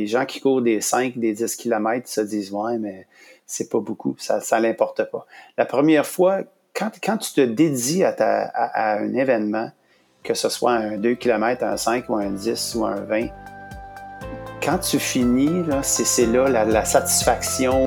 les gens qui courent des 5, des 10 km se disent Ouais, mais c'est pas beaucoup, ça ne l'importe pas. La première fois, quand, quand tu te dédies à, à, un événement, que ce soit un 2 km, un 5 ou un 10 ou un 20, quand tu finis, c'est là la, la satisfaction.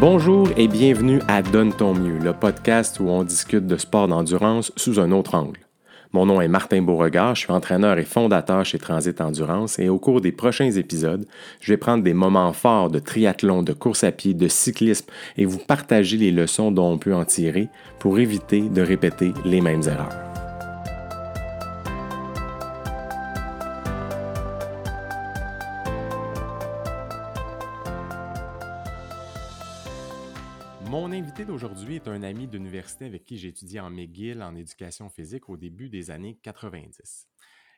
Bonjour et bienvenue à Donne ton mieux, le podcast où on discute de sport d'endurance sous un autre angle. Mon nom est Martin Beauregard, je suis entraîneur et fondateur chez Transit Endurance et au cours des prochains épisodes, je vais prendre des moments forts de triathlon, de course à pied, de cyclisme et vous partager les leçons dont on peut en tirer pour éviter de répéter les mêmes erreurs. Invité d'aujourd'hui est un ami d'université avec qui j'ai étudié en McGill en éducation physique au début des années 90.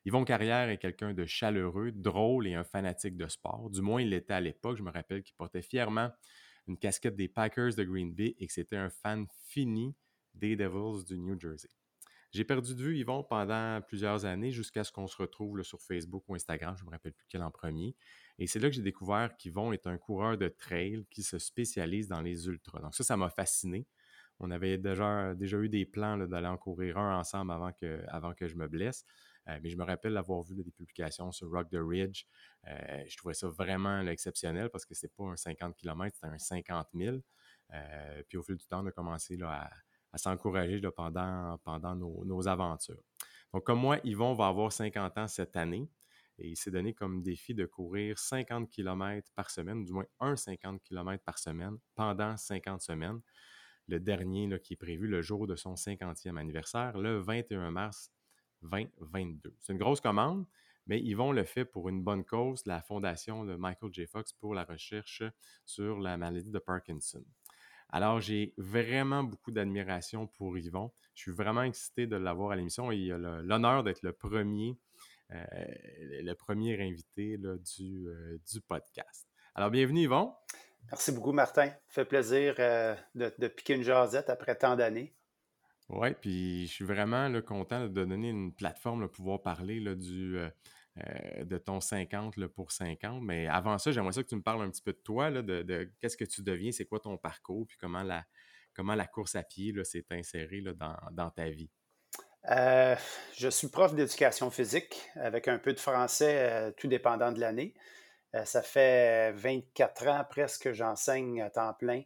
Yvon Carrière est quelqu'un de chaleureux, drôle et un fanatique de sport. Du moins, il l'était à l'époque. Je me rappelle qu'il portait fièrement une casquette des Packers de Green Bay et que c'était un fan fini des Devils du New Jersey. J'ai perdu de vue Yvon pendant plusieurs années jusqu'à ce qu'on se retrouve sur Facebook ou Instagram, je ne me rappelle plus quel en premier. Et c'est là que j'ai découvert qu'Yvon est un coureur de trail qui se spécialise dans les ultras. Donc ça, ça m'a fasciné. On avait déjà, déjà eu des plans d'aller en courir un ensemble avant que, avant que je me blesse. Euh, mais je me rappelle avoir vu des publications sur Rock the Ridge. Euh, je trouvais ça vraiment exceptionnel parce que c'est pas un 50 km, c'est un 50 000. Euh, puis au fil du temps, on a commencé là, à, s'encourager pendant, nos, aventures. Donc, comme moi, Yvon va avoir 50 ans cette année. Et il s'est donné comme défi de courir 50 km par semaine, du moins un 50 km par semaine pendant 50 semaines. Le dernier là, qui est prévu le jour de son 50e anniversaire, le 21 mars 2022. C'est une grosse commande, mais Yvon le fait pour une bonne cause, la fondation de Michael J. Fox pour la recherche sur la maladie de Parkinson. Alors, j'ai vraiment beaucoup d'admiration pour Yvon. Je suis vraiment excité de l'avoir à l'émission et il a l'honneur d'être le premier euh, le premier invité du, euh, du podcast. Alors, bienvenue Yvon. Merci beaucoup, Martin. Ça fait plaisir euh, de, piquer une jasette après tant d'années. Oui, puis je suis vraiment content de donner une plateforme pour pouvoir parler du, de ton 50 pour 50. Mais avant ça, j'aimerais ça que tu me parles un petit peu de toi, de, qu'est-ce que tu deviens, c'est quoi ton parcours, puis comment la, comment la course à pied s'est insérée dans, dans ta vie? Euh, je suis prof d'éducation physique avec un peu de français, euh, tout dépendant de l'année. Euh, ça fait 24 ans presque que j'enseigne à temps plein.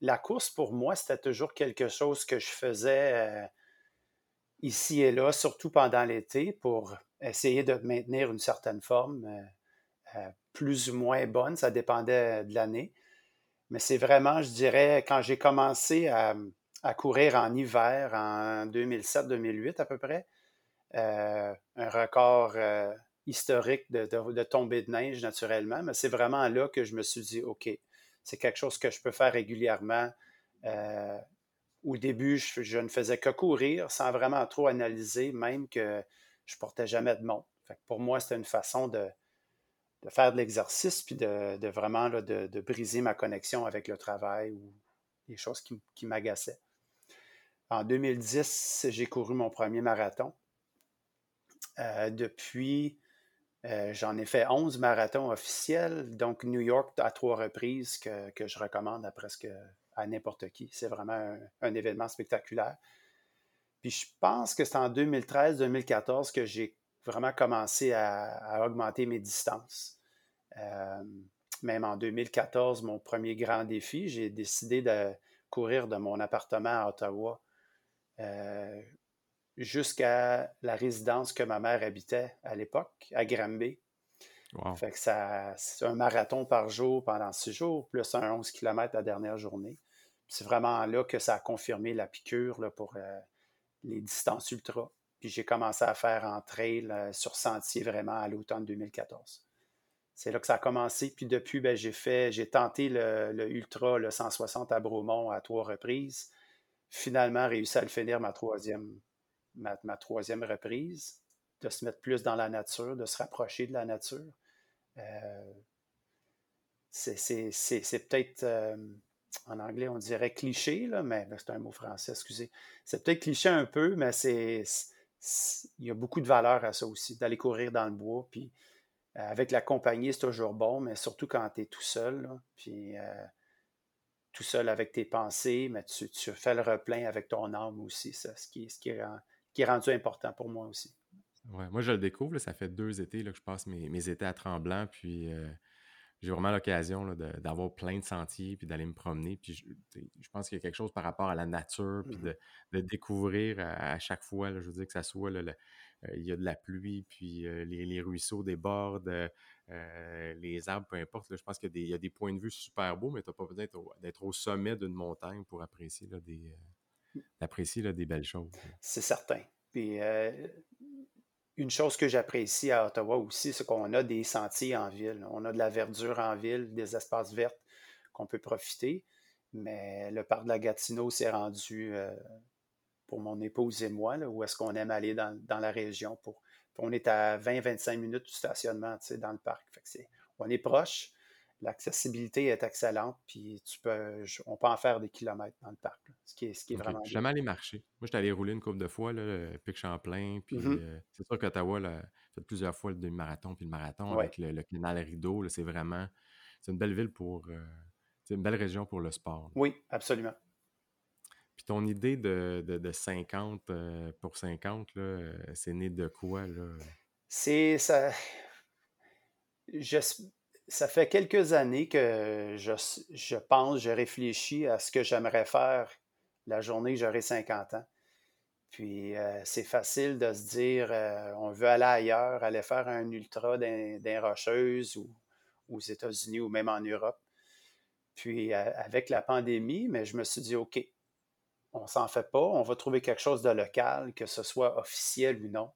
la course, pour moi, c'était toujours quelque chose que je faisais ici et là, surtout pendant l'été, pour essayer de maintenir une certaine forme, plus ou moins bonne, ça dépendait de l'année. Mais c'est vraiment, je dirais, quand j'ai commencé à courir en hiver en 2007-2008 à peu près. Euh, un record euh, historique de, de, tombée de neige naturellement, mais c'est vraiment là que je me suis dit, OK, c'est quelque chose que je peux faire régulièrement. Euh, au début, je, ne faisais que courir sans vraiment trop analyser, même que je portais jamais de montre. pour moi, c'était une façon de, faire de l'exercice puis de, vraiment de, briser ma connexion avec le travail ou des choses qui, qui m'agaçaient. En 2010, j'ai couru mon premier marathon. Euh, depuis, euh, j'en ai fait 11 marathons officiels, donc New York à trois reprises que, je recommande à presque à n'importe qui. C'est vraiment un, événement spectaculaire. Puis je pense que c'est en 2013-2014 que j'ai vraiment commencé à, augmenter mes distances. Euh, même en 2014, mon premier grand défi, j'ai décidé de courir de mon appartement à Ottawa euh, jusqu'à la résidence que ma mère habitait à l'époque, à Granby. Fait que ça, c'est un marathon par jour pendant six jours, plus un 11 km la dernière journée. C'est vraiment là que ça a confirmé la piqûre là, pour euh, les distances ultra. Puis j'ai commencé à faire en trail sur sentier vraiment à l'automne 2014. C'est là que ça a commencé. Puis depuis, ben, j'ai tenté le, ultra, le 160 à Bromont à trois reprises finalement réussi à le finir ma troisième, ma, troisième reprise, de se mettre plus dans la nature, de se rapprocher de la nature. Euh, c'est peut-être, euh, en anglais, on dirait cliché, là, mais c'est un mot français, excusez. C'est peut-être cliché un peu, mais c'est il y a beaucoup de valeur à ça aussi, d'aller courir dans le bois. Puis euh, avec la compagnie, c'est toujours bon, mais surtout quand tu es tout seul. puis euh, tout seul avec tes pensées, mais tu, fais le replein avec ton âme aussi, ça, ce qui, est, rendu important pour moi aussi. Ouais, moi, je le découvre. ça fait deux étés là, que je passe mes, mes étés à Tremblant. Puis euh, j'ai vraiment l'occasion d'avoir plein de sentiers puis d'aller me promener. Puis je, pense qu'il y a quelque chose par rapport à la nature, puis mmh de, découvrir à, chaque fois. je veux dire que ça soit euh, il y a de la pluie, puis euh, les, ruisseaux débordent, les arbres, peu importe. je pense qu'il y, a des points de vue super beaux, mais tu n'as pas besoin d'être au, sommet d'une montagne pour apprécier des, mmh. des belles choses. C'est certain. Puis une chose que j'apprécie à Ottawa aussi, c'est qu'on a des sentiers en ville. On a de la verdure en ville, des espaces verts qu'on peut profiter. Mais le parc de la Gatineau s'est rendu euh, pour mon épouse et moi, où est-ce qu'on aime aller dans, la région. Pour, on est à 20-25 minutes du stationnement dans le parc. on est proche, l'accessibilité est excellente, puis tu peux, on peut en faire des kilomètres dans le parc, ce qui est, ce qui est vraiment. Jamais allé marcher. Moi, j'étais allé rouler une couple de fois, là, le Pic Champlain, puis mmh euh, c'est sûr qu'Ottawa a fait plusieurs fois le demi-marathon, puis le marathon avec le, canal Rideau. C'est vraiment, c'est une belle ville pour, euh, c'est une belle région pour le sport. Oui, absolument. Puis ton idée de, de, 50 euh, pour 50, c'est né de quoi, là? C'est ça. Je, ça fait quelques années que je, pense, je réfléchis à ce que j'aimerais faire la journée que j'aurai 50 ans. Puis euh, c'est facile de se dire, euh, on veut aller ailleurs, aller faire un ultra d'un rocheuse ou aux États-Unis ou même en Europe. Puis euh, avec la pandémie, mais je me suis dit, OK, on s'en fait pas, on va trouver quelque chose de local, que ce soit officiel ou non.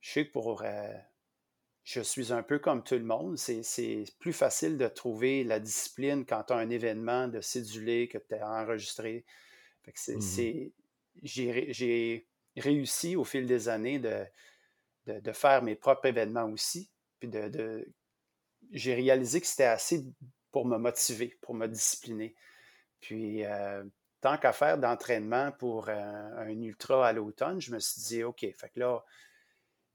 Je sais que pour je suis un peu comme tout le monde. C'est plus facile de trouver la discipline quand tu as un événement de cédulé que tu as enregistré. Mmh j'ai réussi au fil des années de, de, faire mes propres événements aussi. Puis de, j'ai réalisé que c'était assez pour me motiver, pour me discipliner. Puis, euh, tant qu'à faire d'entraînement pour un, un, ultra à l'automne, je me suis dit, OK, fait que là,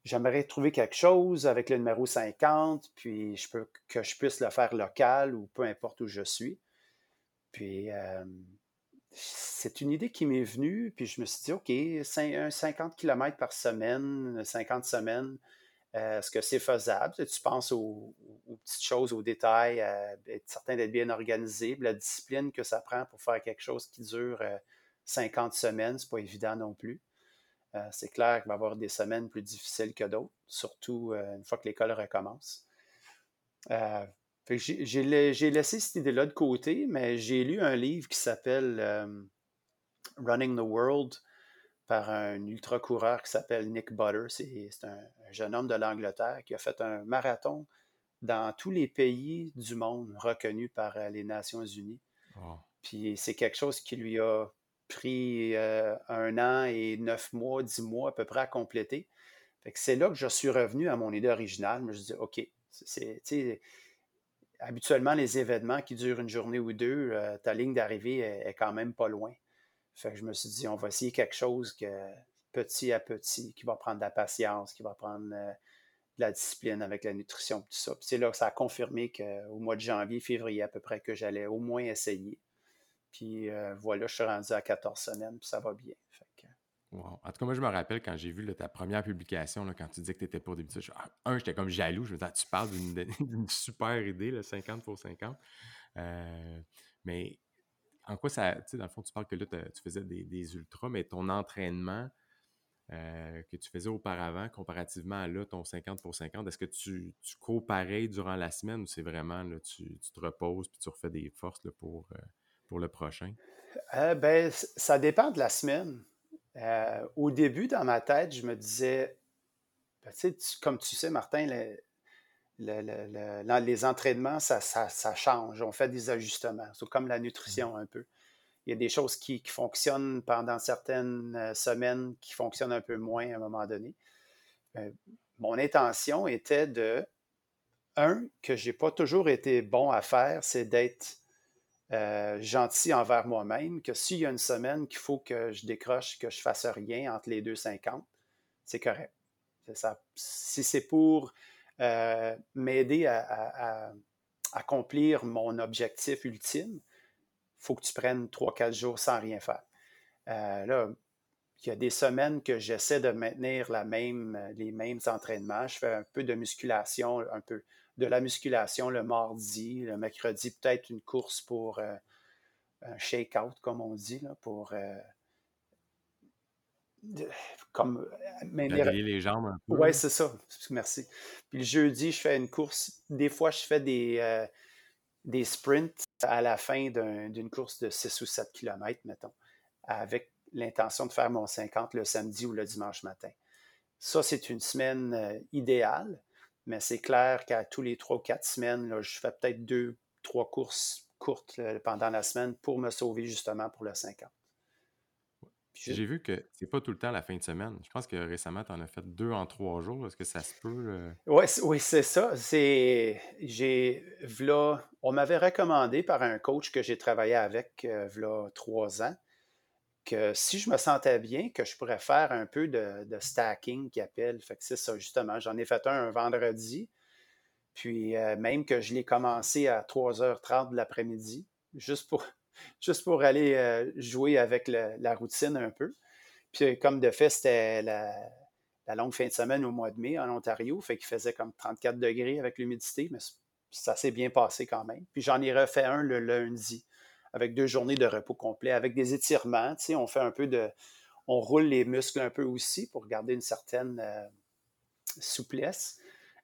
j'aimerais trouver quelque chose avec le numéro 50, puis je peux, que je puisse le faire local ou peu importe où je suis. Puis euh, c'est une idée qui m'est venue, puis je me suis dit, OK, 50 km par semaine, 50 semaines, euh, est-ce que c'est faisable? Tu penses aux, petites choses, aux détails, être certain d'être bien organisé, la discipline que ça prend pour faire quelque chose qui dure 50 euh, semaines, c'est pas évident non plus. Euh, c'est clair qu'il va y avoir des semaines plus difficiles que d'autres, surtout euh, une fois que l'école recommence. Euh, j'ai laissé cette idée-là de côté, mais j'ai lu un livre qui s'appelle Running the World par un ultra-coureur qui s'appelle Nick Butter. C'est un, jeune homme de l'Angleterre qui a fait un marathon dans tous les pays du monde reconnus par les Nations Unies. Puis c'est quelque chose qui lui a pris euh, un an et neuf mois, dix mois à peu près à compléter. c'est là que je suis revenu à mon idée originale. Je me suis dit, OK, c'est, habituellement, les événements qui durent une journée ou deux, euh, ta ligne d'arrivée est, quand même pas loin. Fait que je me suis dit, on va essayer quelque chose que petit à petit, qui va prendre de la patience, qui va prendre euh, de la discipline avec la nutrition, tout ça. c'est là que ça a confirmé qu'au mois de janvier, février à peu près, que j'allais au moins essayer. Puis euh, voilà, je suis rendu à 14 semaines, puis ça va bien. En tout cas, moi, je me rappelle quand j'ai vu ta première publication, quand tu disais que tu n'étais pas au début, ah, un, j'étais comme jaloux. Je me disais, ah, tu parles d'une super idée, le 50 pour 50. Euh, mais en quoi ça. Tu sais, dans le fond, tu parles que là, tu faisais des, ultras, mais ton entraînement euh, que tu faisais auparavant, comparativement à là, ton 50 pour 50, est-ce que tu, tu cours pareil durant la semaine ou c'est vraiment, là, tu, te reposes puis tu refais des forces pour pour le prochain? Euh, ben, ça dépend de la semaine. Euh, au début, dans ma tête, je me disais, ben, comme tu sais, Martin, les entraînements, ça, change. On fait des ajustements. C'est comme la nutrition un peu. Il y a des choses qui, fonctionnent pendant certaines euh, semaines, qui fonctionnent un peu moins à un moment donné. mon intention était de un, que j'ai pas toujours été bon à faire, c'est d'être euh, gentil envers moi-même, que s'il y a une semaine qu'il faut que je décroche, que je fasse rien entre les deux 50, c'est correct. Ça. Si c'est pour euh, m'aider à, accomplir mon objectif ultime, il faut que tu prennes 3-4 jours sans rien faire. Euh, là, il y a des semaines que j'essaie de maintenir la même, les mêmes entraînements. Je fais un peu de musculation, un peu de la musculation le mardi, le mercredi, peut-être une course pour euh, un shake-out, comme on dit, pour euh, comme les jambes un peu. Oui, c'est ça. Merci. Puis le jeudi, je fais une course. Des fois, je fais des, euh, des sprints à la fin d'une course de 6 ou 7 km, mettons, avec l'intention de faire mon 50 le samedi ou le dimanche matin. Ça, c'est une semaine idéale. Mais c'est clair qu'à tous les trois ou quatre semaines, je fais peut-être deux, trois courses courtes pendant la semaine pour me sauver justement pour le 50. J'ai vu que c'est pas tout le temps la fin de semaine. Je pense que récemment, tu en as fait deux en trois jours. Est-ce que ça se peut? oui, c'est ça. C'est. J'ai. on m'avait recommandé par un coach que j'ai travaillé avec euh, trois ans si je me sentais bien, que je pourrais faire un peu de, stacking qui appelle. Fait que c'est ça, justement. J'en ai fait un un vendredi. Puis euh, même que je l'ai commencé à 3h30 de l'après-midi, juste pour, juste pour aller euh, jouer avec la routine un peu. Puis comme de fait, c'était la, longue fin de semaine au mois de mai en Ontario, fait qu'il faisait comme 34 degrés avec l'humidité, mais ça s'est bien passé quand même. Puis j'en ai refait un le lundi avec deux journées de repos complet, avec des étirements. Tu sais, on fait un peu de. On roule les muscles un peu aussi pour garder une certaine euh, souplesse.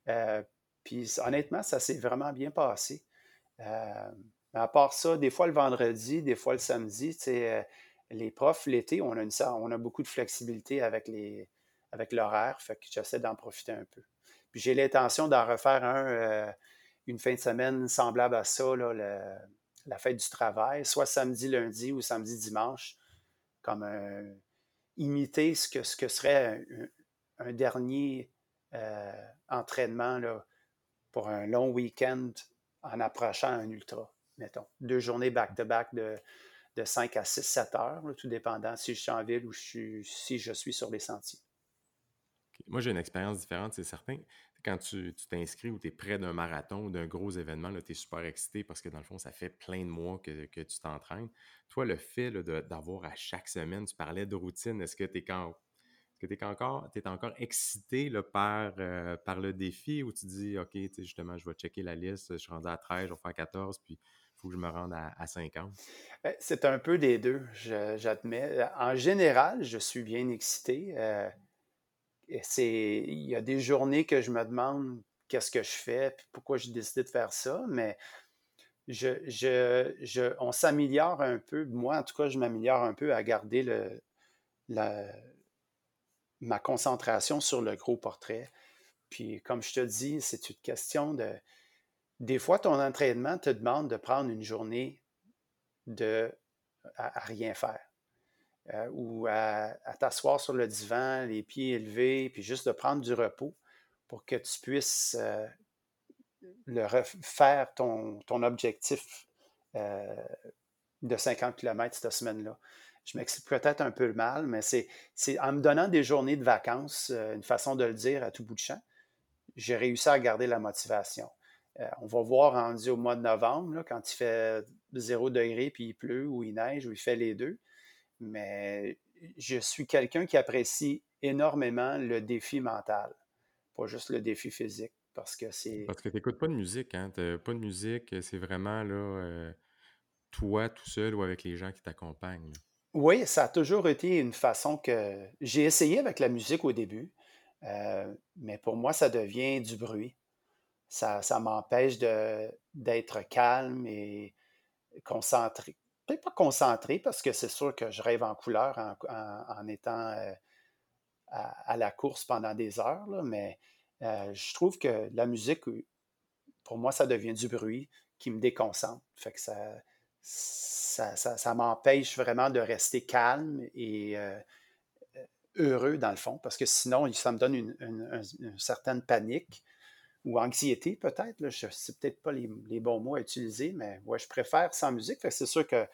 Euh, puis honnêtement, ça s'est vraiment bien passé. Euh, à part ça, des fois le vendredi, des fois le samedi, tu sais, les profs, l'été, on, a on a beaucoup de flexibilité avec, les, avec l'horaire, fait que j'essaie d'en profiter un peu. Puis j'ai l'intention d'en refaire un, une fin de semaine semblable à ça, là, la fête du travail, soit samedi, lundi ou samedi, dimanche, comme imiter ce que, ce que serait un, dernier euh, entraînement là, pour un long week-end en approchant un ultra, mettons. Deux journées back-to-back de, de 5 à 6, 7 heures, tout dépendant si je suis en ville ou si je suis sur les sentiers. Moi, j'ai une expérience différente, c'est certain quand tu t'inscris ou tu es près d'un marathon ou d'un gros événement, tu es super excité parce que dans le fond, ça fait plein de mois que, tu t'entraînes. Toi, le fait d'avoir à chaque semaine, tu parlais de routine, est-ce que tu es, es, encore, es encore excité par, euh, par le défi ou tu dis, OK, justement, je vais checker la liste, je suis rendu à 13, je vais faire 14, puis il faut que je me rende à, 50? Ben, c'est un peu des deux, j'admets. En général, je suis bien excité. Euh, il y a des journées que je me demande qu'est-ce que je fais, puis pourquoi j'ai décidé de faire ça, mais je, on s'améliore un peu. Moi, en tout cas, je m'améliore un peu à garder le, ma concentration sur le gros portrait. Puis, comme je te dis, c'est une question de. Des fois, ton entraînement te demande de prendre une journée de, à rien faire. Euh, ou à, t'asseoir sur le divan, les pieds élevés, puis juste de prendre du repos pour que tu puisses euh, le refaire ton, ton objectif euh, de 50 km cette semaine-là. Je m'explique peut-être un peu le mal, mais c'est en me donnant des journées de vacances, une façon de le dire à tout bout de champ, j'ai réussi à garder la motivation. on va voir rendu au mois de novembre, quand il fait 0 degré, puis il pleut, ou il neige, ou il fait les deux mais je suis quelqu'un qui apprécie énormément le défi mental, pas juste le défi physique, parce que c'est... Parce que tu n'écoutes pas de musique, hein? pas de musique, c'est vraiment là, euh, toi tout seul ou avec les gens qui t'accompagnent. Oui, ça a toujours été une façon que... J'ai essayé avec la musique au début, euh, mais pour moi, ça devient du bruit. Ça, ça m'empêche d'être calme et concentré, pas concentré parce que c'est sûr que je rêve en couleur en, étant euh, à, la course pendant des heures, mais euh, je trouve que la musique, pour moi, ça devient du bruit qui me déconcentre. Fait que ça, ça, m'empêche vraiment de rester calme et euh, heureux dans le fond, parce que sinon, ça me donne une, certaine panique ou anxiété peut-être. Je ne sais peut-être pas les, bons mots à utiliser, mais ouais, je préfère sans musique. c'est sûr que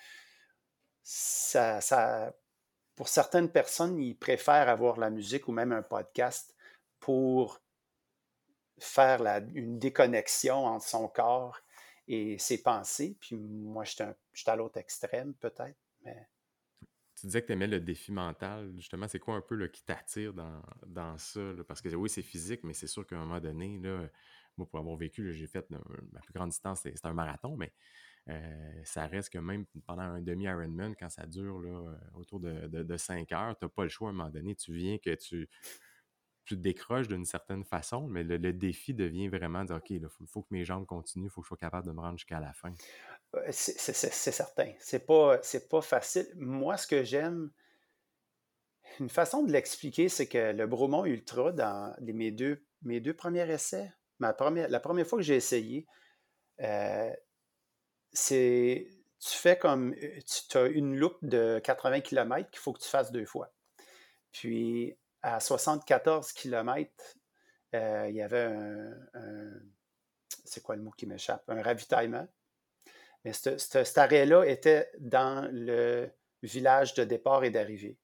ça, ça, pour certaines personnes, ils préfèrent avoir la musique ou même un podcast pour faire la, une déconnexion entre son corps et ses pensées. Puis moi, je suis à l'autre extrême peut-être. Mais... Tu disais que tu aimais le défi mental. Justement, c'est quoi un peu qui t'attire dans, dans ça? Parce que oui, c'est physique, mais c'est sûr qu'à un moment donné, là, moi, pour avoir vécu, j'ai fait ma plus grande distance, c'est un marathon, mais euh, ça reste que même pendant un demi-Ironman, quand ça dure là, autour de, de, 5 heures, tu n'as pas le choix à un moment donné. Tu viens que tu, tu décroches d'une certaine façon, mais le, défi devient vraiment de OK, il faut, que mes jambes continuent, il faut que je sois capable de me rendre jusqu'à la fin. C'est certain. C'est pas, pas facile. Moi, ce que j'aime, une façon de l'expliquer, c'est que le Bromont Ultra, dans mes, deux, mes deux premiers essais, ma première, la première fois que j'ai essayé, euh, c'est tu fais comme tu as une loupe de 80 km qu'il faut que tu fasses deux fois. Puis à 74 km, euh, il y avait un, c'est quoi le mot qui m'échappe? Un ravitaillement. Mais cet arrêt-là était dans le village de départ et d'arrivée.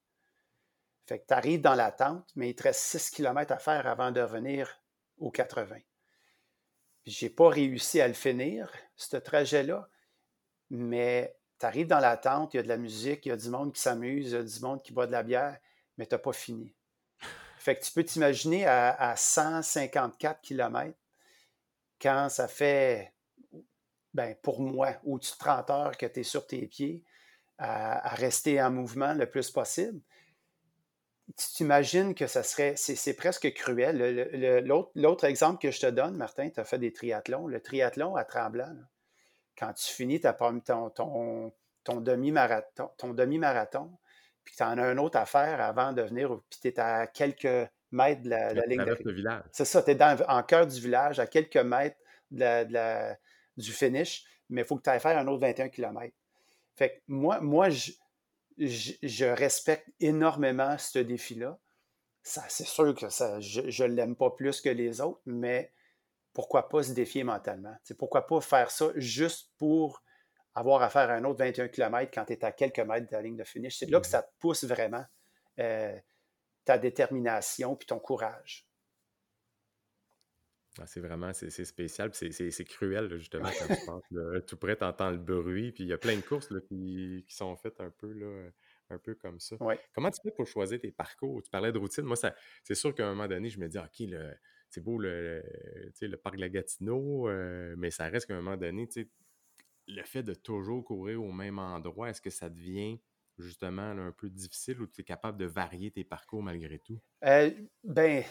Fait que tu arrives dans la tente, mais il te reste 6 km à faire avant de revenir aux 80. Je n'ai pas réussi à le finir, ce trajet-là, mais tu arrives dans la tente, il y a de la musique, il y a du monde qui s'amuse, il y a du monde qui boit de la bière, mais tu n'as pas fini. Fait tu peux t'imaginer à, 154 km, quand ça fait, ben, pour moi, au-dessus de 30 heures que tu es sur tes pieds, à, rester en mouvement le plus possible. Tu t'imagines que ça serait, c'est presque cruel. L'autre exemple que je te donne, Martin, tu as fait des triathlons. Le triathlon à Tremblant, quand tu finis ta, ton, ton, ton demi-marathon, ton demi-marathon, puis tu en as un autre à faire avant de venir, puis tu es à quelques mètres de la, ligne de. C'est ça, tu es en cœur du village, à quelques mètres de du finish, mais il faut que tu ailles faire un autre 21 km. Fait que moi, moi je, je, respecte énormément ce défi-là. C'est sûr que ça, je ne l'aime pas plus que les autres, mais pourquoi pas se défier mentalement? Pourquoi pas faire ça juste pour avoir à faire un autre 21 km quand tu es à quelques mètres de la ligne de finish. C'est là que mmh ça te pousse vraiment euh, ta détermination puis ton courage. Ah, c'est vraiment c'est spécial, c'est cruel justement quand tu penses tout près, tu entends le bruit, puis il y a plein de courses qui, sont faites un peu là, un peu comme ça. Comment tu fais pour choisir tes parcours? Tu parlais de routine. Moi, c'est sûr qu'à un moment donné, je me dis, OK, c'est beau le, le parc de la Gatineau, euh, mais ça reste qu'à un moment donné, le fait de toujours courir au même endroit, est-ce que ça devient justement un peu difficile ou tu es capable de varier tes parcours malgré tout? Euh, ben,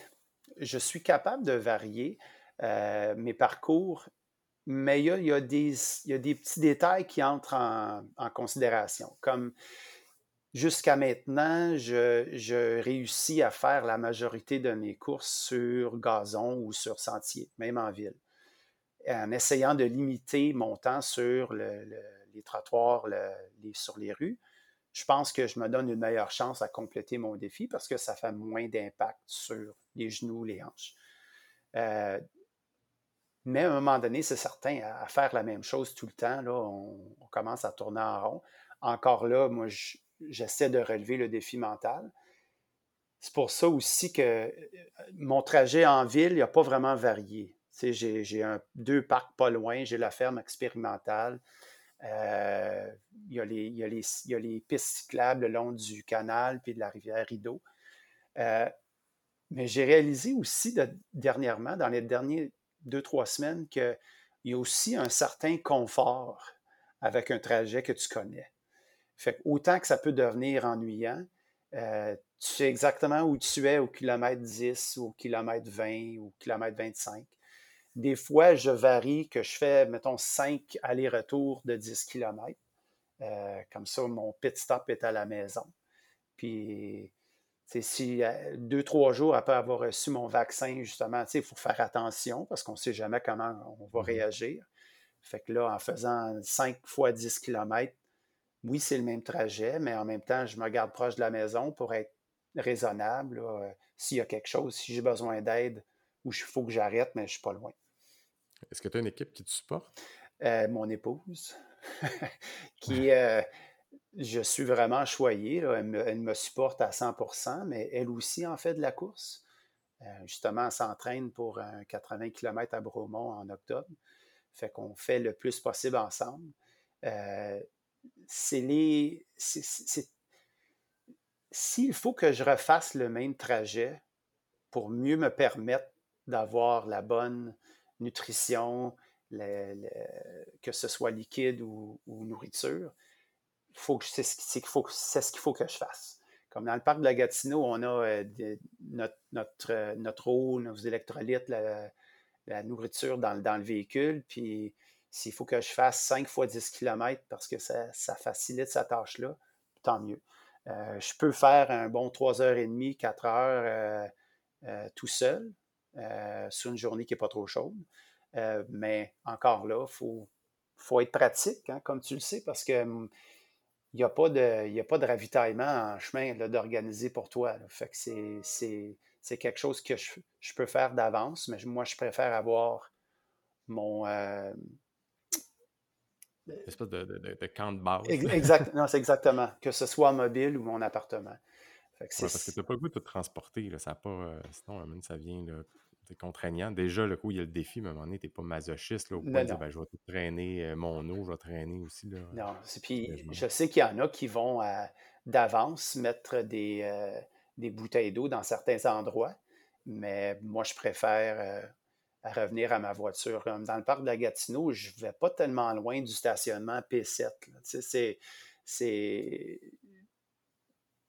je suis capable de varier euh, mes parcours, mais il y a, des, petits détails qui entrent en, considération. Comme jusqu'à maintenant, je, réussis à faire la majorité de mes courses sur gazon ou sur sentier, même en ville en essayant de limiter mon temps sur les trottoirs, sur les rues, je pense que je me donne une meilleure chance à compléter mon défi parce que ça fait moins d'impact sur les genoux, les hanches. Euh, mais à un moment donné, c'est certain, à, faire la même chose tout le temps, là, on, commence à tourner en rond. Encore là, moi, j'essaie de relever le défi mental. C'est pour ça aussi que euh, mon trajet en ville, il n'a pas vraiment varié. J'ai deux parcs pas loin, j'ai la ferme expérimentale. Euh, il, y a les, pistes cyclables le long du canal puis de la rivière Rideau. Euh, mais j'ai réalisé aussi dernièrement, dans les dernières deux, trois semaines, qu'il y a aussi un certain confort avec un trajet que tu connais. Autant que ça peut devenir ennuyant, euh, tu sais exactement où tu es au kilomètre 10 ou au kilomètre 20 ou au kilomètre 25. Des fois, je varie que je fais, mettons, 5 allers-retours de 10 km. Euh, comme ça, mon pit stop est à la maison. Puis, si euh, deux, trois jours après avoir reçu mon vaccin, justement, il faut faire attention parce qu'on ne sait jamais comment on va mmh réagir. Fait que là, en faisant 5 fois 10 km, oui, c'est le même trajet, mais en même temps, je me garde proche de la maison pour être raisonnable. Euh, s'il y a quelque chose, si j'ai besoin d'aide ou il faut que j'arrête, mais je ne suis pas loin. Est-ce que tu as une équipe qui te supporte? Euh, mon épouse, qui, euh, je suis vraiment choyé. Elle, me, supporte à 100% mais elle aussi en fait de la course. Euh, justement, elle s'entraîne pour un 80 km à Bromont en octobre. Fait qu'on fait le plus possible ensemble. c'est les. S'il faut que je refasse le même trajet pour mieux me permettre d'avoir la bonne nutrition, que ce soit liquide ou, nourriture, faut que, c'est, ce qu'il faut, c'est ce qu'il faut que je fasse. Comme dans le parc de la Gatineau, on a euh, euh, notre, eau, nos électrolytes, la, nourriture dans, le véhicule. Puis s'il faut que je fasse 5 fois 10 km parce que ça, facilite sa tâche-là, tant mieux. Euh, je peux faire un bon 3h30, 4 heures tout seul sur une journée qui n'est pas trop chaude. Euh, mais encore là, il faut, faut, être pratique, hein, comme tu le sais, parce que hum, il n'y a, pas de, a pas de ravitaillement en chemin d'organiser pour toi. Fait que c'est quelque chose que je, peux faire d'avance, mais moi, je préfère avoir mon. Euh, Une espèce de, de, camp de base. Exact, non, c'est exactement. Que ce soit mobile ou mon appartement. parce que tu n'as pas le goût de te transporter. Là, ça pas, euh, sinon, ça vient c'est contraignant. Déjà, le coup, il y a le défi, mais à un moment donné, tu n'es pas masochiste là, au point de dire ben, je vais traîner euh, mon eau, je vais traîner aussi. Là, non, puis je, sais qu'il y en a qui vont d'avance mettre des, euh, des bouteilles d'eau dans certains endroits, mais moi, je préfère euh, revenir à ma voiture. Dans le parc de la Gatineau, je ne vais pas tellement loin du stationnement P7. C'est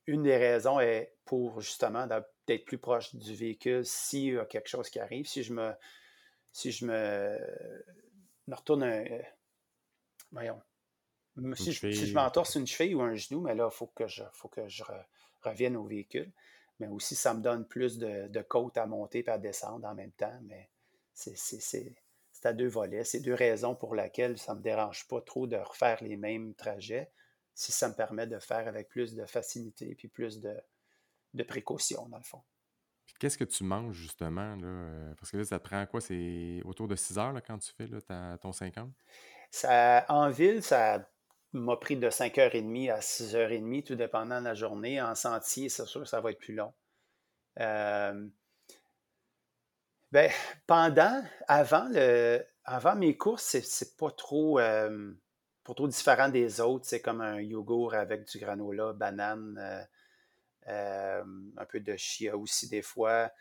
une des raisons est pour justement d'être plus proche du véhicule s'il y a quelque chose qui arrive. Si je me, si je me, me retourne un. Euh, voyons. Si je, si je, m'entorse une cheville ou un genou, mais là, il faut que je, faut que je revienne au véhicule. Mais aussi, ça me donne plus de, de côte à monter et à descendre en même temps. Mais c'est à deux volets. C'est deux raisons pour lesquelles ça ne me dérange pas trop de refaire les mêmes trajets si ça me permet de faire avec plus de facilité puis plus de, de précaution, dans le fond. Qu'est-ce que tu manges justement? Là? Euh, parce que là, ça te prend quoi? C'est autour de 6 heures là, quand tu fais là, ton 50? Ça, en ville, ça m'a pris de 5h30 à 6h30, tout dépendant de la journée. En sentier, c'est sûr que ça va être plus long. Euh, ben, pendant, avant, le, avant mes courses, c'est pas trop, euh, pas trop différent des autres. C'est comme un yogourt avec du granola, banane, un peu de chia aussi des fois,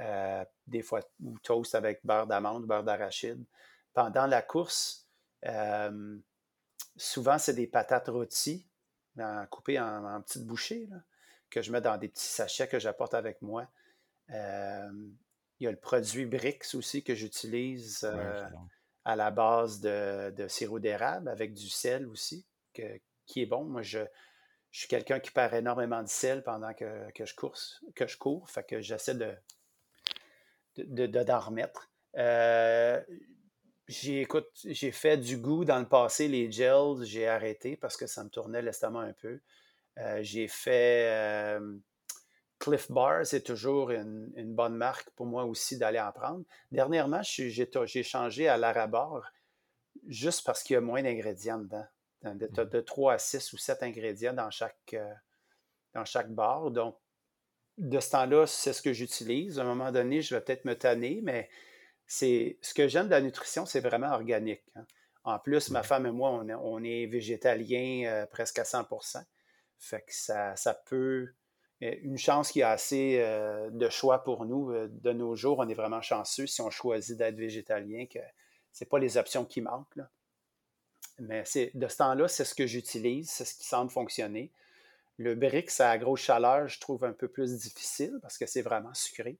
euh, des fois ou toast avec beurre d'amande, beurre d'arachide. Pendant la course, euh, souvent c'est des patates rôties coupées en, petites bouchées que je mets dans des petits sachets que j'apporte avec moi. il y a le produit Brix aussi que j'utilise à la base de, sirop d'érable avec du sel aussi, qui est bon. Moi, je, je suis quelqu'un qui perd énormément de sel pendant que, je, que je cours, fait que j'essaie de, de, d'en remettre. Euh, j'ai, fait du goût dans le passé, les gels, j'ai arrêté parce que ça me tournait l'estomac un peu. Euh, j'ai fait euh, Cliff Bar, c'est toujours une, bonne marque pour moi aussi d'aller en prendre. Dernièrement, j'ai changé à l'Arabar juste parce qu'il y a moins d'ingrédients dedans. Tu as de 3 à 6 ou 7 ingrédients dans chaque, euh, dans chaque barre. Donc, de ce temps-là, c'est ce que j'utilise. À un moment donné, je vais peut-être me tanner, mais c'est ce que j'aime de la nutrition, c'est vraiment organique. Hein. En plus, ma femme et moi, on est, on est végétaliens euh, presque à 100% Fait que ça, ça peut. Une chance qu'il y a assez euh, de choix pour nous. de nos jours, on est vraiment chanceux si on choisit d'être végétalien, que ce pas les options qui manquent. Là. Mais de ce temps-là, c'est ce que j'utilise, c'est ce qui semble fonctionner. Le brick, à grosse chaleur, je trouve un peu plus difficile parce que c'est vraiment sucré.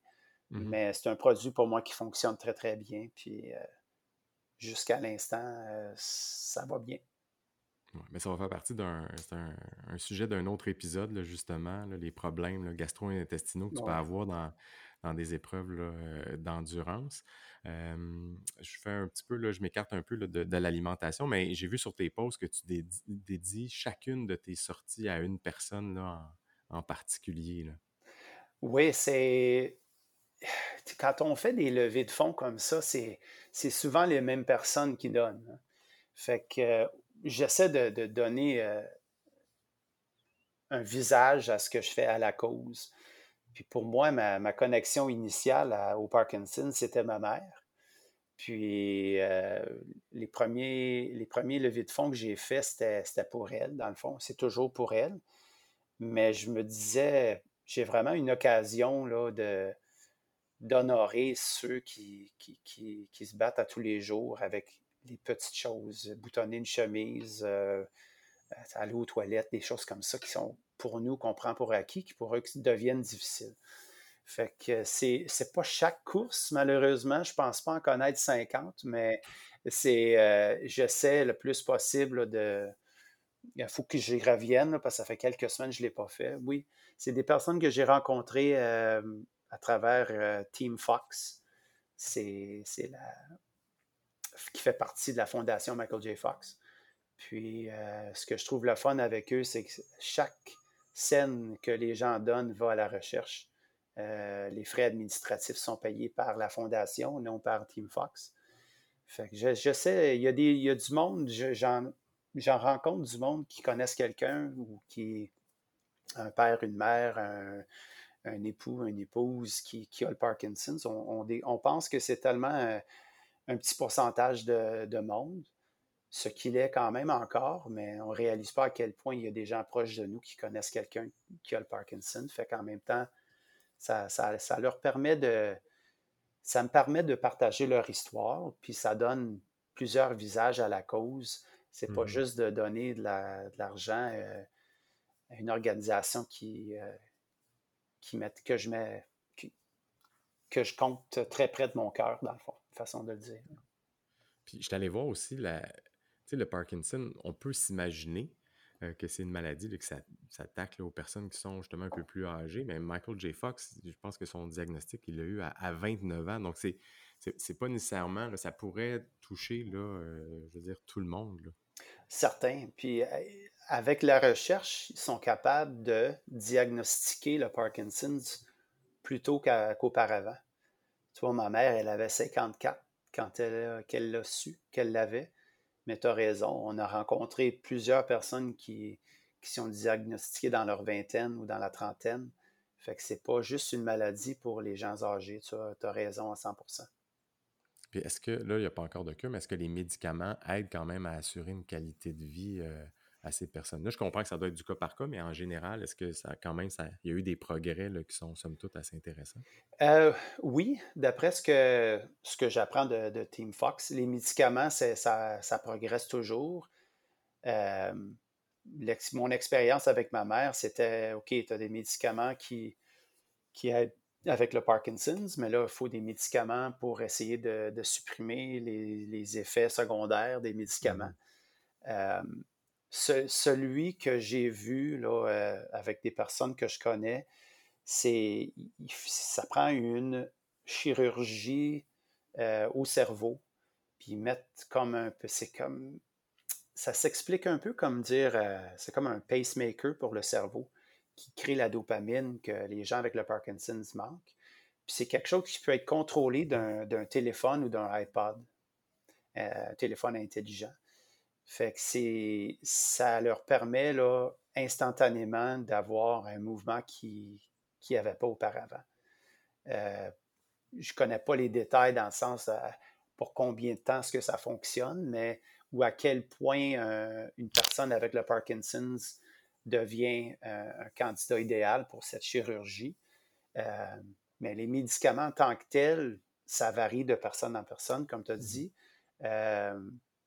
Mmh Mais c'est un produit pour moi qui fonctionne très, très bien. Puis euh, jusqu'à l'instant, euh, ça va bien. mais ça va faire partie d'un un, sujet d'un autre épisode, justement, les problèmes gastro-intestinaux que tu peux avoir dans, dans des épreuves euh, d'endurance. je fais un petit peu, là, je m'écarte un peu de, l'alimentation, mais j'ai vu sur tes posts que tu dédies, chacune de tes sorties à une personne là, en, particulier. Oui, c'est. quand on fait des levées de fonds comme ça, c'est souvent les mêmes personnes qui donnent. Hein. Fait que j'essaie de, donner euh, un visage à ce que je fais à la cause. Puis pour moi, ma, connexion initiale au Parkinson, c'était ma mère. Puis euh, les, premiers, les premiers levées de fonds que j'ai faits, c'était pour elle, dans le fond. C'est toujours pour elle. Mais je me disais, j'ai vraiment une occasion d'honorer ceux qui, qui, se battent à tous les jours avec les petites choses, boutonner une chemise, euh, aller aux toilettes, des choses comme ça qui sont pour nous, qu'on prend pour acquis, qui pour eux deviennent difficiles. Fait que c'est, c'est pas chaque course, malheureusement. Je pense pas en connaître 50, mais c'est euh, j'essaie le plus possible de. Il faut que j'y revienne parce que ça fait quelques semaines que je ne l'ai pas fait. Oui, c'est des personnes que j'ai rencontrées euh, à travers euh, Team Fox. C'est, c'est la qui fait partie de la fondation Michael J. Fox. Puis, ce que je trouve le fun avec eux, c'est que chaque que les gens donnent va à la recherche. Euh, les frais administratifs sont payés par la fondation, non par Team Fox. Je, sais, il y, a du monde, j'en, rencontre du monde qui connaissent quelqu'un ou qui un père, une mère, un, époux, une épouse qui, a le Parkinson's. On, pense que c'est tellement un, petit pourcentage de monde ce qu'il est quand même encore, mais on ne réalise pas à quel point il y a des gens proches de nous qui connaissent quelqu'un qui a le Parkinson. Fait qu'en même temps, ça, leur permet de. Ça me permet de partager leur histoire, puis ça donne plusieurs visages à la cause. C'est pas mmh juste de donner de l'argent euh, à une organisation qui, euh, qui met, que je mets que je compte très près de mon cœur, dans le fond, façon de le dire. Puis je t'allais voir aussi la, le Parkinson, on peut s'imaginer euh, que c'est une maladie, que ça s'attaque aux personnes qui sont justement un peu plus âgées. Mais Michael J. Fox, je pense que son diagnostic, il l'a eu à, 29 ans. Donc, c'est c'est pas nécessairement, ça pourrait toucher, là, euh, je veux dire, tout le monde. Certains. Puis, euh, avec la recherche, ils sont capables de diagnostiquer le Parkinson's plus tôt qu'auparavant. tu vois, ma mère, elle avait 54 quand elle, l'a su, qu'elle l'avait. Mais tu as raison, on a rencontré plusieurs personnes qui, sont diagnostiquées dans leur vingtaine ou dans la trentaine. Fait que c'est pas juste une maladie pour les gens âgés. Tu as, raison à 100% Puis est-ce que, là, il n'y a pas encore de cas, mais est-ce que les médicaments aident quand même à assurer une qualité de vie euh, à ces personnes-là. Je comprends que ça doit être du cas par cas, mais en général, est-ce que ça, quand même, ça, il y a eu des progrès qui sont, somme toute, assez intéressants? Euh, oui, d'après ce que, ce que j'apprends de, Team Fox, les médicaments, ça, ça, progresse toujours. Euh, mon expérience avec ma mère, c'était OK, tu as des médicaments qui, qui aident avec le Parkinson's, mais là, il faut des médicaments pour essayer de, supprimer les, effets secondaires des médicaments. Mmh. Euh, celui que j'ai vu euh, avec des personnes que je connais, c'est ça prend une chirurgie euh, au cerveau, puis mettre comme un peu, c'est comme, ça s'explique un peu comme dire, euh, c'est comme un pacemaker pour le cerveau qui crée la dopamine que les gens avec le Parkinson's manquent. Puis c'est quelque chose qui peut être contrôlé d'un téléphone ou d'un iPod, un téléphone intelligent. Fait que c'est, ça leur permet là, instantanément d'avoir un mouvement qui n'y avait pas auparavant. Euh, je ne connais pas les détails dans le sens euh, pour combien de temps est-ce que ça fonctionne, mais ou à quel point euh, une personne avec le Parkinson's devient un candidat idéal pour cette chirurgie. mais les médicaments en tant que tels, ça varie de personne en personne, comme tu as mmh dit.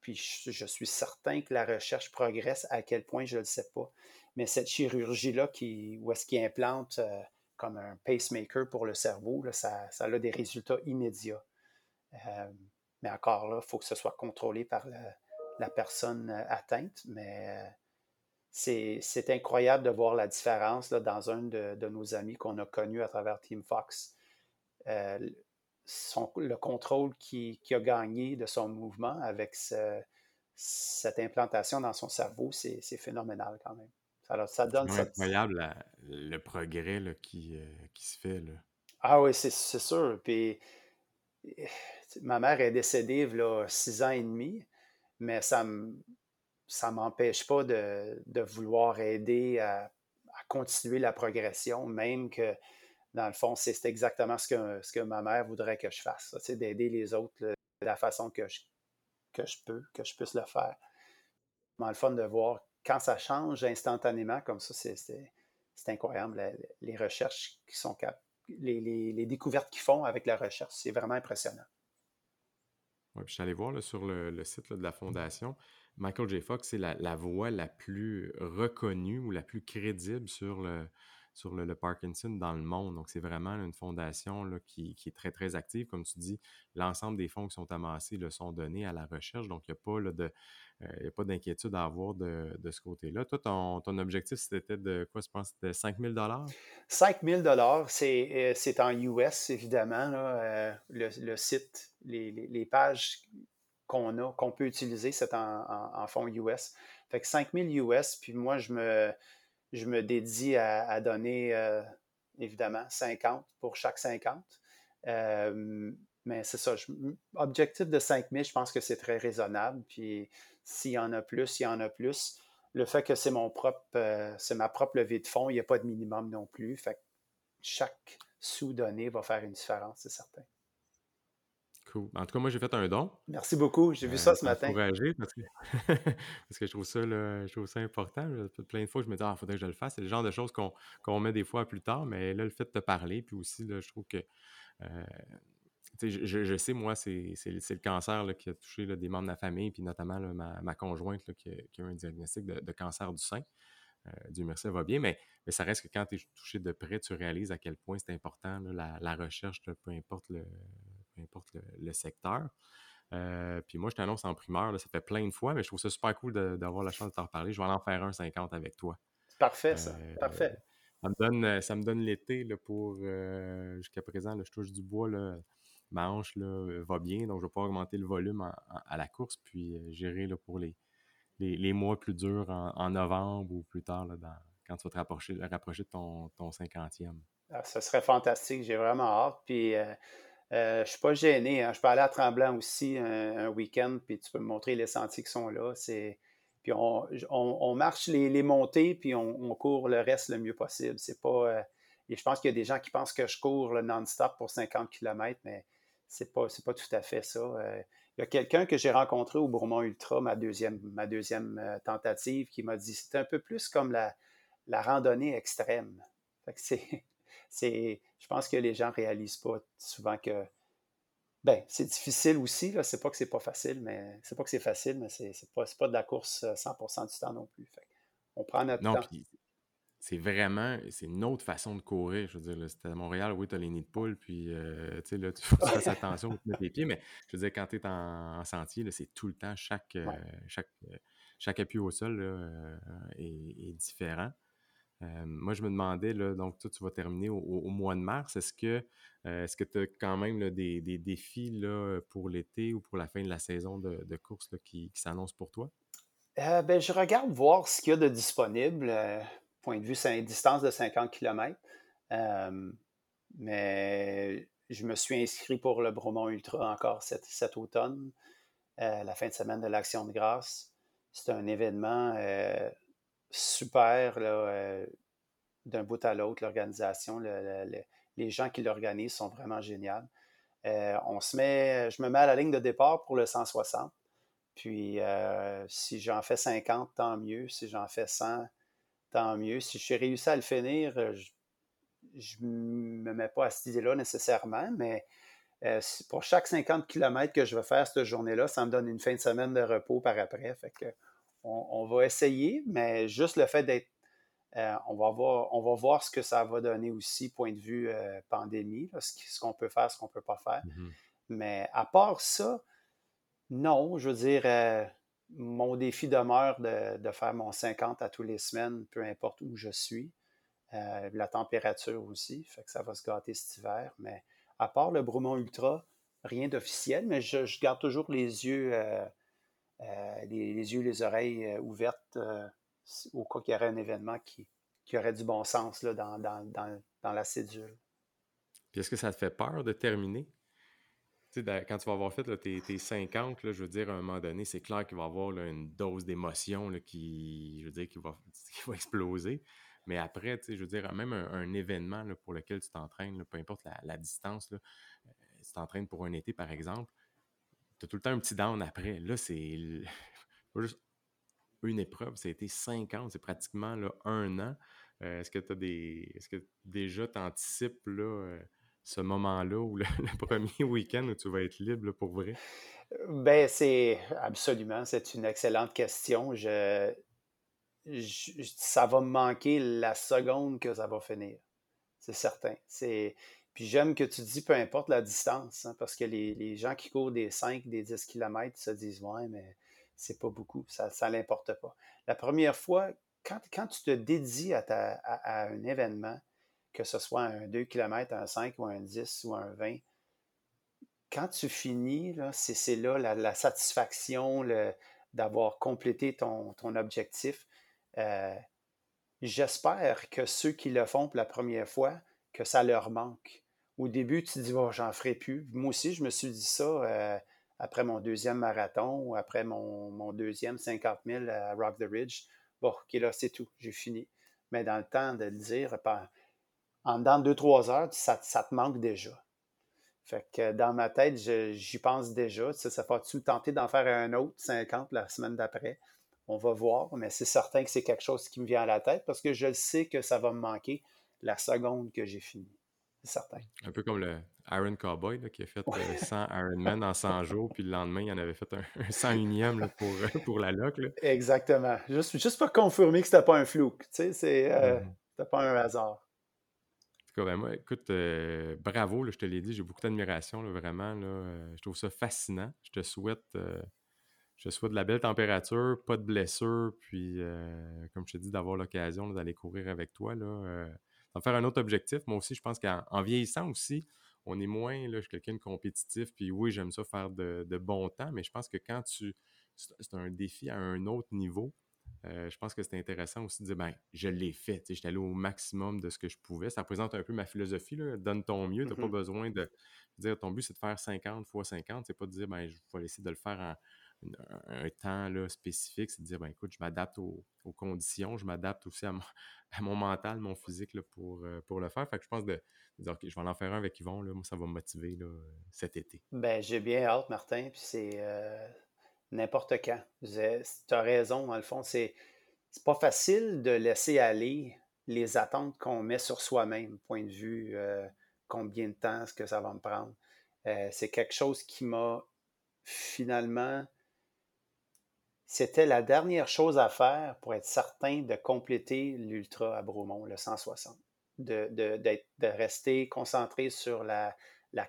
Puis je, suis certain que la recherche progresse. À quel point, je ne le sais pas. Mais cette chirurgie-là, où est-ce qu'il implante euh, comme un pacemaker pour le cerveau, ça, a des résultats immédiats. Euh, mais encore là, il faut que ce soit contrôlé par la, personne euh, atteinte. Mais c'est incroyable de voir la différence dans un de, de, nos amis qu'on a connu à travers Team Fox le contrôle qui, a gagné de son mouvement avec cette implantation dans son cerveau, c'est phénoménal quand même. Alors, ça donne C'est incroyable le progrès qui, euh, qui, se fait. Là. Ah oui, c'est sûr. Puis ma mère est décédée a six ans et demi, mais ça ne ça m'empêche pas de, vouloir aider à, continuer la progression, même que dans le fond, c'est exactement ce que, ma mère voudrait que je fasse, d'aider les autres de la façon que je, que je peux, que je puisse le faire. C'est le fun de voir quand ça change instantanément, comme ça, c'est incroyable. Les, recherches qui sont les, les, découvertes qu'ils font avec la recherche, c'est vraiment impressionnant. Ouais, je suis allé voir sur le, site de la Fondation. Michael J. Fox, c'est la, la, voix la plus reconnue ou la plus crédible sur le, sur le, Parkinson dans le monde. Donc, c'est vraiment une fondation qui, est très, très active. Comme tu dis, l'ensemble des fonds qui sont amassés le sont donnés à la recherche. Donc, il n'y a pas de, euh, d'inquiétude à avoir de, ce côté-là. Toi, ton, objectif, c'était de quoi, je pense, de 5 000 5 000 c'est en US, évidemment. Euh, le, site, les, pages qu'on a, qu'on peut utiliser, c'est en, fonds US. Fait que 5 000 US, puis moi, je me, je me dédie à, donner, euh, évidemment, 50 pour chaque 50. mais c'est ça, objectif de 5 000, je pense que c'est très raisonnable. Puis s'il y en a plus, il y en a plus. Le fait que c'est mon propre, euh, c'est ma propre levée de fonds, il n'y a pas de minimum non plus. Fait chaque sous donné va faire une différence, c'est certain. Cool. En tout cas, moi, j'ai fait un don. Merci beaucoup. J'ai vu ça ce matin. Encouragé parce que, parce que je, trouve ça, je trouve ça important. Plein de fois, je me dis, ah, il faudrait que je le fasse. C'est le genre de choses qu'on met des fois plus tard, mais là, le fait de te parler, puis aussi, là, je trouve que euh, je, sais, moi, c'est le cancer qui a touché des membres de la famille, puis notamment ma, conjointe qui, a, eu un diagnostic de, cancer du sein. Euh, Dieu merci, elle va bien, mais, ça reste que quand tu es touché de près, tu réalises à quel point c'est important la, recherche, peu importe le, importe le, secteur. Euh, puis moi, je t'annonce en primeur, ça fait plein de fois, mais je trouve ça super cool d'avoir la chance de t'en reparler. Je vais en faire un 50 avec toi. Parfait, ça. Euh, Parfait. Ça me donne, ça me donne l'été pour jusqu'à présent, je touche du bois. Là, ma hanche là, va bien, donc je vais pas augmenter le volume à la course, puis gérer là, pour les, les, mois plus durs en, novembre ou plus tard, là, quand tu vas te rapprocher, rapprocher de ton, ton 50e. Ah, ça serait fantastique, j'ai vraiment hâte. Puis euh, euh, je ne suis pas gêné. Hein. Je peux aller à Tremblant aussi un, week-end, puis tu peux me montrer les sentiers qui sont là. Puis on, marche les, montées, puis on, court le reste le mieux possible. C'est pas. Euh, et je pense qu'il y a des gens qui pensent que je cours non-stop pour 50 km, mais c'est pas, pas tout à fait ça. Euh, il y a quelqu'un que j'ai rencontré au Bourmont Ultra, ma deuxième, ma deuxième euh, tentative, qui m'a dit c'est un peu plus comme la, la randonnée extrême. c'est, c'est, je pense que les gens ne réalisent pas souvent que ben, c'est difficile aussi. Là. C'est pas que c'est pas facile, mais c'est pas que c'est facile, mais c'est, c'est pas, pas de la course 100% euh, du temps non plus. on prend notre temps c'est vraiment, c'est une autre façon de courir. Je veux dire, c'était à Montréal, oui, tu as les nids de poule, puis euh, tu sais, là, tu fais attention où tu mets tes pieds, mais je veux dire, quand tu es en, sentier, c'est tout le temps, chaque, euh, chaque, euh, chaque appui au sol est, différent. Moi, je me demandais, là, donc toi, tu vas terminer au, mois de mars. Est-ce que est-ce que tu as quand même des, défis là, pour l'été ou pour la fin de la saison de, course qui, s'annoncent pour toi? ben, je regarde voir ce qu'il y a de disponible point de vue, c'est une distance de 50 km. Euh, mais je me suis inscrit pour le Bromont Ultra encore cet, automne, euh, la fin de semaine de l'Action de grâce. C'est un événement euh, super d'un bout à l'autre, l'organisation. les gens qui l'organisent sont vraiment géniaux. on se met, je me mets à la ligne de départ pour le 160. Puis si j'en fais 50, tant mieux. Si j'en fais 100, tant mieux. Si suis réussi à le finir, euh, je ne me mets pas à cette idée-là nécessairement, mais euh, pour chaque 50 km que je vais faire cette journée-là, ça me donne une fin de semaine de repos par après. On, va essayer, mais juste le fait d'être. Euh, on, va voir, on va voir ce que ça va donner aussi, point de vue pandémie, ce, qu'on peut faire, ce qu'on ne peut pas faire. Mm-hmm. Mais à part ça, non, je veux dire, mon défi demeure de, faire mon 50 à tous les semaines, peu importe où je suis. Euh, la température aussi, fait que ça va se gâter cet hiver. Mais à part le Brumont Ultra, rien d'officiel, mais je, garde toujours les yeux, euh, euh, les, yeux, les oreilles ouvertes au cas qu'il y aurait un événement qui, aurait du bon sens dans, la cédule. Puis est-ce que ça te fait peur de terminer? Quand tu vas avoir fait tes, 50, je veux dire, à un moment donné, c'est clair qu'il va y avoir une dose d'émotion qui, je veux dire, qui va, exploser. Mais après, je veux dire, même un, événement pour lequel tu t'entraînes, peu importe la, distance, euh, si tu t'entraînes pour un été, par exemple, tu as tout le temps un petit down après. Là, c'est juste une épreuve, ça a été 50, c'est pratiquement là, un an. Euh, est-ce que tu as des. Est-ce que déjà tu anticipes là, euh, ce moment-là ou le, premier week-end où tu vas être libre pour vrai? Ben, c'est absolument, c'est une excellente question. Je, ça va me manquer la seconde que ça va finir. C'est certain. C'est, puis j'aime que tu dis peu importe la distance, hein, parce que les, gens qui courent des 5, des 10 km se disent Ouais, mais c'est pas beaucoup, ça ne l'importe pas. La première fois, quand, quand tu te dédies à, ta, à, un événement, que ce soit un 2 km, un 5 ou un 10 ou un 20, quand tu finis, c'est, là la, satisfaction d'avoir complété ton, ton objectif. Euh, j'espère que ceux qui le font pour la première fois, que ça leur manque. Au début, tu te dis, oh, j'en ferai plus. Moi aussi, je me suis dit ça euh, après mon deuxième marathon ou après mon, deuxième 50 000 à Rock the Ridge. Bon, OK, là, c'est tout, j'ai fini. Mais dans le temps de le dire, en dedans deux, trois heures, ça, te manque déjà. Fait que dans ma tête, j'y pense déjà. Ça, ça va-tu tenter d'en faire un autre 50 la semaine d'après? On va voir, mais c'est certain que c'est quelque chose qui me vient à la tête parce que je sais que ça va me manquer la seconde que j'ai fini. C'est certain. Un peu comme le Iron Cowboy qui a fait 100 euh, Ironman en 100 jours, puis le lendemain, il en avait fait un, 101e pour, euh, pour la loc. Exactement. Juste, juste pour confirmer que c'était pas un flou. Tu sais, c'est, euh, mm-hmm. pas un hasard. En tout cas, ben, moi, écoute, bravo, je te l'ai dit, j'ai beaucoup d'admiration, vraiment. Là, je trouve ça fascinant. Je te souhaite je souhaite de la belle température, pas de blessure, puis euh, comme je te dis, d'avoir l'occasion d'aller courir avec toi. Là, euh, faire un autre objectif. Moi aussi, je pense qu'en vieillissant aussi, on est moins, là, je suis quelqu'un de compétitif, puis oui, j'aime ça faire de, de bon temps, mais je pense que quand tu. C'est un défi à un autre niveau. Euh, je pense que c'est intéressant aussi de dire, ben, je l'ai fait. J'étais allé au maximum de ce que je pouvais. Ça représente un peu ma philosophie. Là. Donne ton mieux. Tu n'as pas mm-hmm. besoin de dire ton but, c'est de faire 50 fois 50. C'est pas de dire, ben, je vais essayer de le faire en un, temps là, spécifique, c'est de dire, ben, écoute, je m'adapte aux, conditions, je m'adapte aussi à mon, mental, mon physique là, pour, euh, pour le faire. Fait que je pense de, dire, OK, je vais en faire un avec Yvon, là, moi, ça va me motiver là, cet été. Ben, j'ai bien hâte, Martin, puis c'est euh, n'importe quand. Tu as raison, dans le fond, c'est, c'est pas facile de laisser aller les attentes qu'on met sur soi-même, point de vue euh, combien de temps est-ce que ça va me prendre. c'est quelque chose qui m'a finalement c'était la dernière chose à faire pour être certain de compléter l'Ultra à Bromont, le 160. De, de, rester concentré sur la,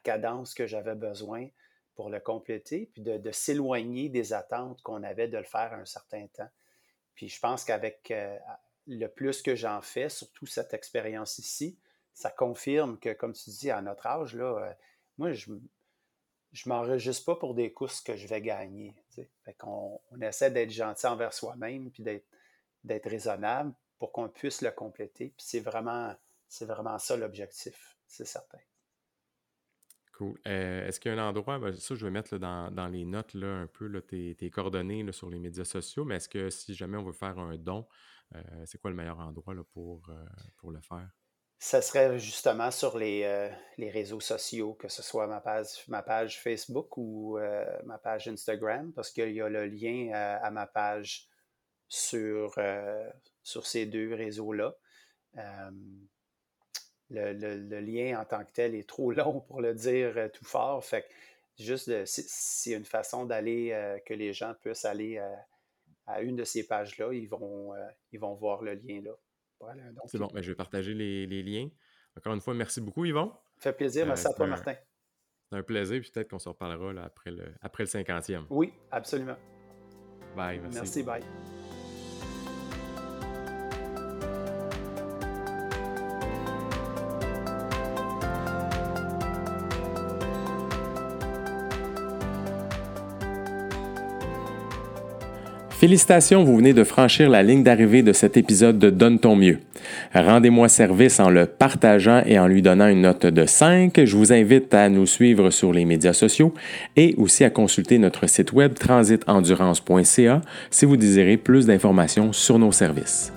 cadence que j'avais besoin pour le compléter, puis de, s'éloigner des attentes qu'on avait de le faire un certain temps. Puis je pense qu'avec euh, le plus que j'en fais, surtout cette expérience ici, ça confirme que, comme tu dis, à notre âge, là, euh, moi, je, je m'enregistre pas pour des courses que je vais gagner. Fait qu'on on essaie d'être gentil envers soi-même puis d'être raisonnable pour qu'on puisse le compléter. Puis c'est vraiment, c'est vraiment ça l'objectif, c'est certain. Cool. Euh, est-ce qu'il y a un endroit, ben, ça je vais mettre dans, les notes là, un peu tes, coordonnées sur les médias sociaux, mais est-ce que si jamais on veut faire un don, euh, c'est quoi le meilleur endroit euh, pour le faire? Ça serait justement sur les, euh, les, réseaux sociaux, que ce soit ma page, Facebook ou euh, ma page Instagram, parce qu'il y a le lien à, ma page sur, euh, sur ces deux réseaux-là. Le, lien en tant que tel est trop long pour le dire tout fort. Fait que juste c'est une façon d'aller, que les gens puissent aller à une de ces pages-là, ils vont, ils vont voir le lien là. C'est bon, ben, je vais partager les, liens. Encore une fois, merci beaucoup, Yvon. Ça fait plaisir. Merci à toi, Martin. C'est un plaisir, puis peut-être qu'on se reparlera après, le, après le 50e. Oui, absolument. Bye, merci. Merci, bye. Félicitations, vous venez de franchir la ligne d'arrivée de cet épisode de Donne ton mieux. Rendez-moi service en le partageant et en lui donnant une note de 5. Je vous invite à nous suivre sur les médias sociaux et aussi à consulter notre site web transitendurance.ca si vous désirez plus d'informations sur nos services.